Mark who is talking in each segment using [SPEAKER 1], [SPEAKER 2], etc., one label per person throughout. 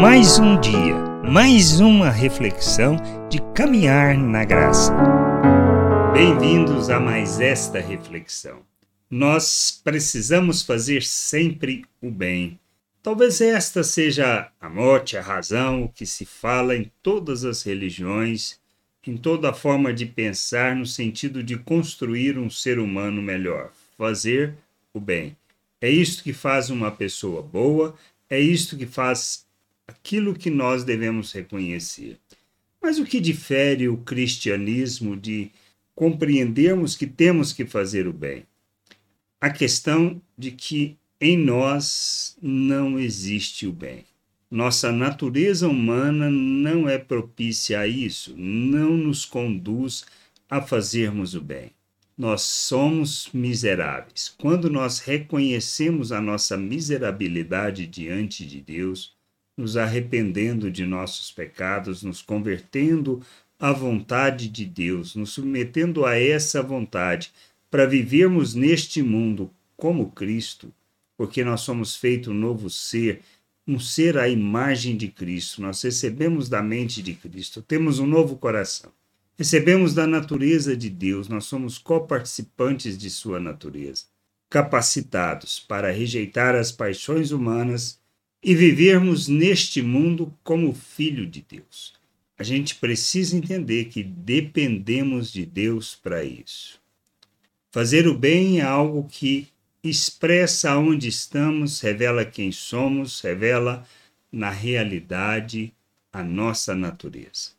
[SPEAKER 1] Mais um dia, mais uma reflexão de caminhar na graça. Bem-vindos a mais esta reflexão. Nós precisamos fazer sempre o bem. Talvez esta seja a morte, a razão, o que se fala em todas as religiões, em toda a forma de pensar no sentido de construir um ser humano melhor, fazer o bem. É isto que faz uma pessoa boa, é isto que faz aquilo que nós devemos reconhecer. Mas o que difere o cristianismo de compreendermos que temos que fazer o bem? A questão de que em nós não existe o bem. Nossa natureza humana não é propícia a isso, não nos conduz a fazermos o bem. Nós somos miseráveis. Quando nós reconhecemos a nossa miserabilidade diante de Deus, nos arrependendo de nossos pecados, nos convertendo à vontade de Deus, nos submetendo a essa vontade, para vivermos neste mundo como Cristo, porque nós somos feito um novo ser, um ser à imagem de Cristo. Nós recebemos da mente de Cristo, temos um novo coração. Recebemos da natureza de Deus, nós somos coparticipantes de sua natureza, capacitados para rejeitar as paixões humanas e vivermos neste mundo como filho de Deus. A gente precisa entender que dependemos de Deus para isso. Fazer o bem é algo que expressa onde estamos, revela quem somos, revela na realidade a nossa natureza.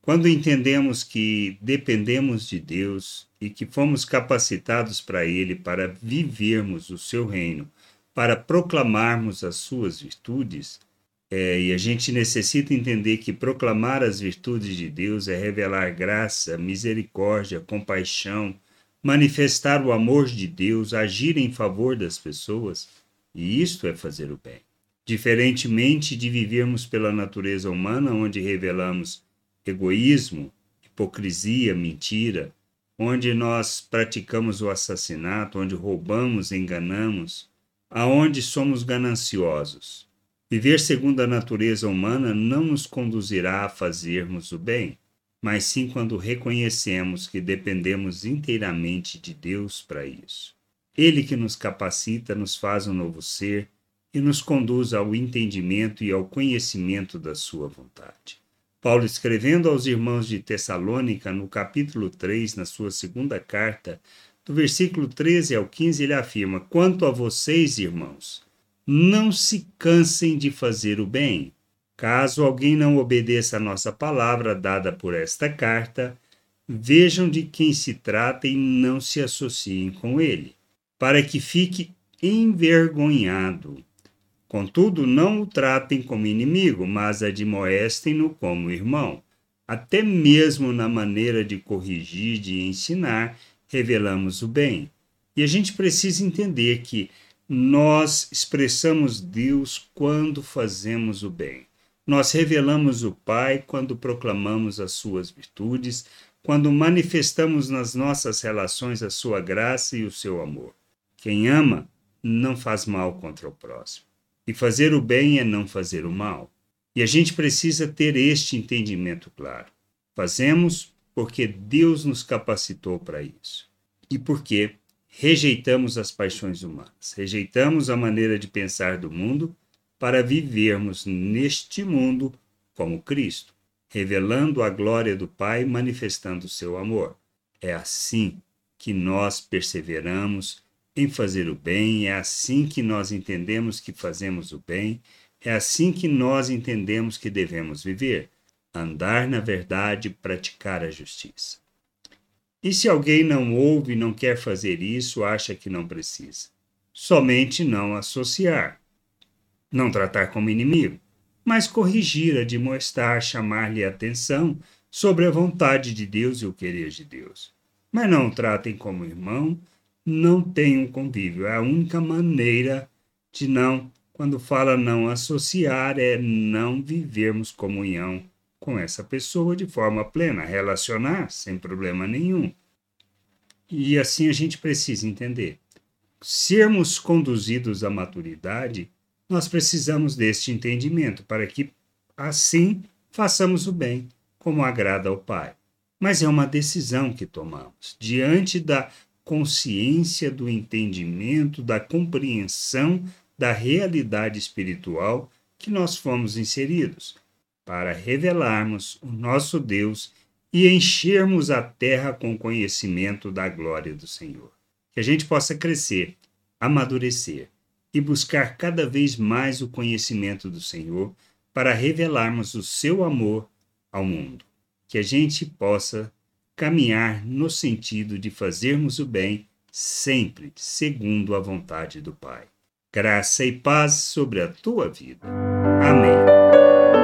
[SPEAKER 1] Quando entendemos que dependemos de Deus e que fomos capacitados para Ele para vivermos o seu reino para proclamarmos as suas virtudes, é, e a gente necessita entender que proclamar as virtudes de Deus é revelar graça, misericórdia, compaixão, manifestar o amor de Deus, agir em favor das pessoas, e isto é fazer o bem. Diferentemente de vivermos pela natureza humana, onde revelamos egoísmo, hipocrisia, mentira, onde nós praticamos o assassinato, onde roubamos, enganamos, aonde somos gananciosos. Viver segundo a natureza humana não nos conduzirá a fazermos o bem, mas sim quando reconhecemos que dependemos inteiramente de Deus para isso. Ele que nos capacita, nos faz um novo ser e nos conduz ao entendimento e ao conhecimento da Sua vontade. Paulo, escrevendo aos irmãos de Tessalônica, no capítulo 3, na sua segunda carta, do versículo 13 ao 15, ele afirma: Quanto a vocês, irmãos, não se cansem de fazer o bem. Caso alguém não obedeça a nossa palavra dada por esta carta, vejam de quem se trata e não se associem com ele, para que fique envergonhado. Contudo, não o tratem como inimigo, mas admoestem-no como irmão, até mesmo na maneira de corrigir, de ensinar revelamos o bem. E a gente precisa entender que nós expressamos Deus quando fazemos o bem. Nós revelamos o Pai quando proclamamos as suas virtudes, quando manifestamos nas nossas relações a sua graça e o seu amor. Quem ama não faz mal contra o próximo. E fazer o bem é não fazer o mal. E a gente precisa ter este entendimento claro. Fazemos porque Deus nos capacitou para isso. E porque rejeitamos as paixões humanas, rejeitamos a maneira de pensar do mundo para vivermos neste mundo como Cristo, revelando a glória do Pai, manifestando o seu amor. É assim que nós perseveramos em fazer o bem, é assim que nós entendemos que fazemos o bem, é assim que nós entendemos que devemos viver andar na verdade, praticar a justiça. E se alguém não ouve e não quer fazer isso, acha que não precisa? Somente não associar. Não tratar como inimigo, mas corrigir, admoestar, chamar-lhe atenção sobre a vontade de Deus e o querer de Deus. Mas não tratem como irmão, não tenham convívio. É a única maneira de não, quando fala não associar, é não vivermos comunhão com essa pessoa de forma plena, relacionar sem problema nenhum. E assim a gente precisa entender. Sermos conduzidos à maturidade nós precisamos deste entendimento para que, assim, façamos o bem, como agrada ao Pai. Mas é uma decisão que tomamos, diante da consciência do entendimento, da compreensão da realidade espiritual que nós fomos inseridos, para revelarmos o nosso Deus e enchermos a terra com conhecimento da glória do Senhor. Que a gente possa crescer, amadurecer e buscar cada vez mais o conhecimento do Senhor para revelarmos o seu amor ao mundo. Que a gente possa caminhar no sentido de fazermos o bem sempre segundo a vontade do Pai. Graça e paz sobre a tua vida. Amém.